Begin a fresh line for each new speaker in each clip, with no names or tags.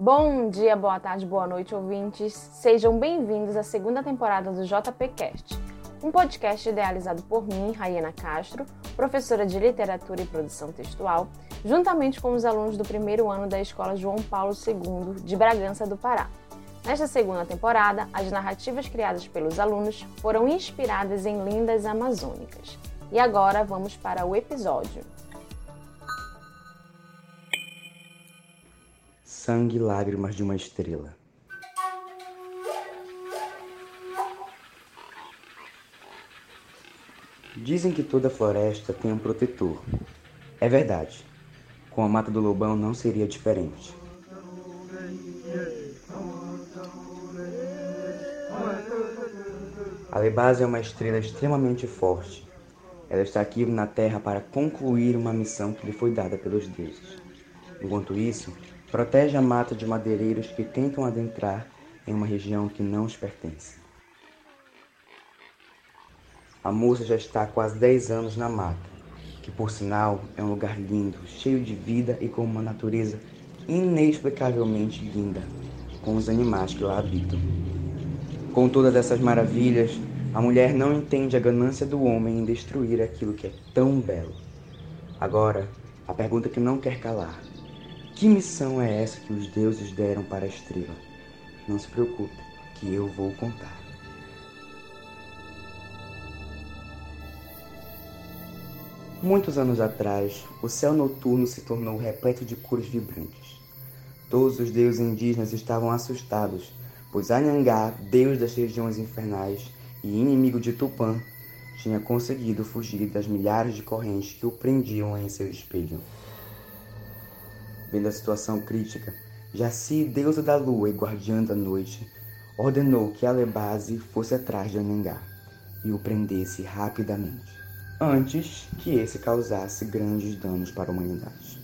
Bom dia, boa tarde, boa noite, ouvintes. Sejam bem-vindos à segunda temporada do JPcast, um podcast idealizado por mim, Raiana Castro, professora de literatura e produção textual, juntamente com os alunos do primeiro ano da Escola João Paulo II de Bragança do Pará. Nesta segunda temporada, as narrativas criadas pelos alunos foram inspiradas em lendas amazônicas. E agora vamos para o episódio.
Sangue e lágrimas de uma estrela. Dizem que toda floresta tem um protetor. É verdade. Com a mata do lobão não seria diferente. A Lebase é uma estrela extremamente forte. Ela está aqui na Terra para concluir uma missão que lhe foi dada pelos deuses. Enquanto isso, protege a mata de madeireiros que tentam adentrar em uma região que não os pertence. A moça já está há quase 10 anos na mata, que por sinal é um lugar lindo, cheio de vida e com uma natureza inexplicavelmente linda, com os animais que lá habitam. Com todas essas maravilhas, a mulher não entende a ganância do homem em destruir aquilo que é tão belo. Agora, a pergunta que não quer calar: que missão é essa que os deuses deram para a estrela? Não se preocupe, que eu vou contar. Muitos anos atrás, o céu noturno se tornou repleto de cores vibrantes. Todos os deuses indígenas estavam assustados pois Anhangá, deus das regiões infernais e inimigo de Tupã, tinha conseguido fugir das milhares de correntes que o prendiam em seu espelho. Vendo a situação crítica, Jaci, deusa da lua e guardiã da noite, ordenou que Alebase fosse atrás de Anhangá e o prendesse rapidamente, antes que esse causasse grandes danos para a humanidade.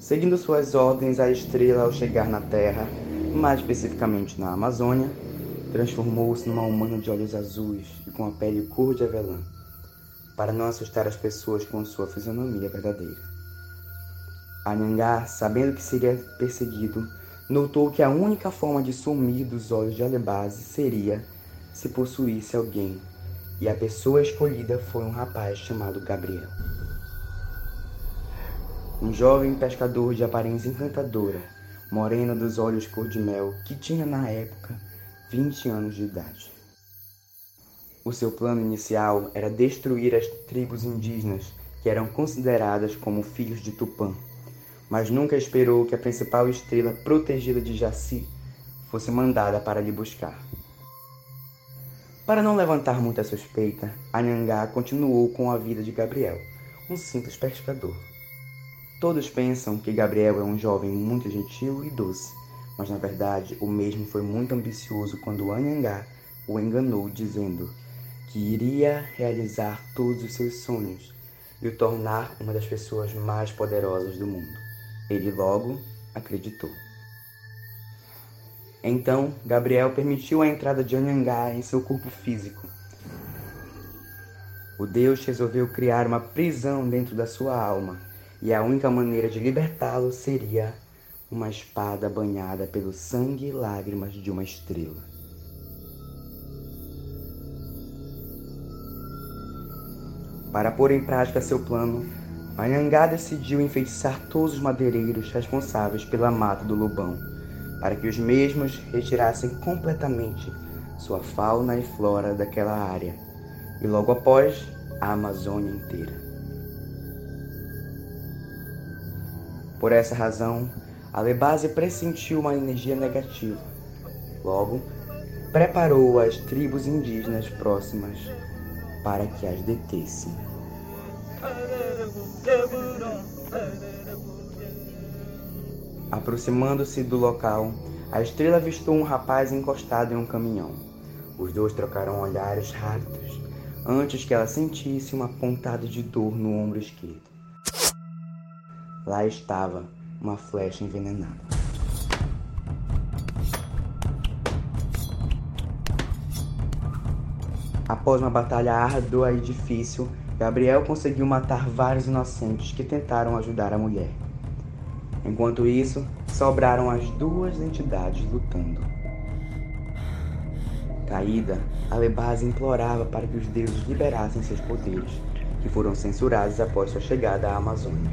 Seguindo suas ordens, a estrela, ao chegar na Terra, mais especificamente na Amazônia, transformou-se numa humana de olhos azuis e com a pele cor de avelã, para não assustar as pessoas com sua fisionomia verdadeira. Anhangá, sabendo que seria perseguido, notou que a única forma de sumir dos olhos de Alebase seria se possuísse alguém, e a pessoa escolhida foi um rapaz chamado Gabriel. Um jovem pescador de aparência encantadora, morena dos olhos cor de mel, que tinha na época 20 anos de idade. O seu plano inicial era destruir as tribos indígenas que eram consideradas como filhos de Tupã, mas nunca esperou que a principal estrela protegida de Jaci fosse mandada para lhe buscar. Para não levantar muita suspeita, Anhangá continuou com a vida de Gabriel, um simples pescador. Todos pensam que Gabriel é um jovem muito gentil e doce, mas na verdade o mesmo foi muito ambicioso quando Anhangá o enganou dizendo que iria realizar todos os seus sonhos e o tornar uma das pessoas mais poderosas do mundo. Ele logo acreditou. Então, Gabriel permitiu a entrada de Anhangá em seu corpo físico. O Deus resolveu criar uma prisão dentro da sua alma e a única maneira de libertá-lo seria uma espada banhada pelo sangue e lágrimas de uma estrela. Para pôr em prática seu plano, Anhangá decidiu enfeitiçar todos os madeireiros responsáveis pela mata do lobão, para que os mesmos retirassem completamente sua fauna e flora daquela área, e logo após, a Amazônia inteira. Por essa razão, a Lebase pressentiu uma energia negativa. Logo, preparou as tribos indígenas próximas para que as detessem. Aproximando-se do local, a estrela avistou um rapaz encostado em um caminhão. Os dois trocaram olhares rápidos antes que ela sentisse uma pontada de dor no ombro esquerdo. Lá estava uma flecha envenenada. Após uma batalha árdua e difícil, Gabriel conseguiu matar vários inocentes que tentaram ajudar a mulher. Enquanto isso, sobraram as duas entidades lutando. Caída, Alebase implorava para que os deuses liberassem seus poderes, que foram censurados após sua chegada à Amazônia.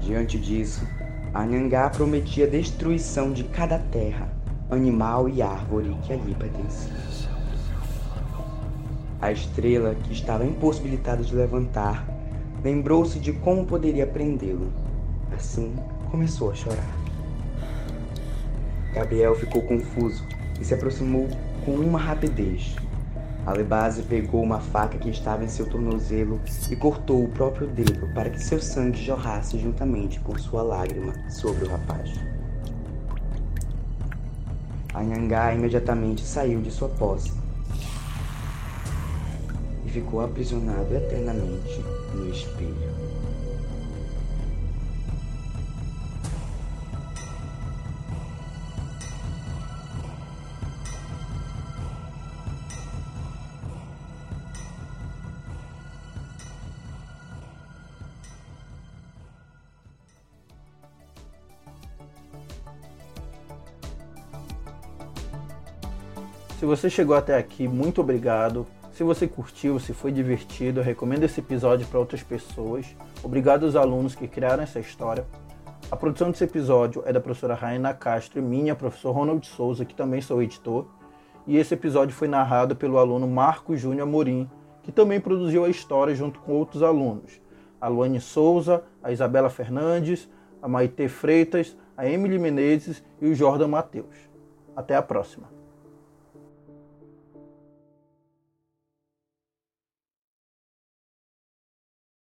Diante disso, Anhangá prometia destruição de cada terra, animal e árvore que ali pertencia. A estrela, que estava impossibilitada de levantar, lembrou-se de como poderia prendê-lo. Assim, começou a chorar. Gabriel ficou confuso e se aproximou com uma rapidez. Alebase pegou uma faca que estava em seu tornozelo e cortou o próprio dedo para que seu sangue jorrasse juntamente com sua lágrima sobre o rapaz. Anhangá imediatamente saiu de sua posse ficou aprisionado eternamente no espelho.
Se você chegou até aqui, muito obrigado. Se você curtiu, se foi divertido, eu recomendo esse episódio para outras pessoas. Obrigado aos alunos que criaram essa história. A produção desse episódio é da professora Raina Castro e minha, professor Ronald Souza, que também sou editor. E esse episódio foi narrado pelo aluno Marco Júnior Amorim, que também produziu a história junto com outros alunos. A Luane Souza, a Isabela Fernandes, a Maite Freitas, a Emily Menezes e o Jordan Matheus. Até a próxima!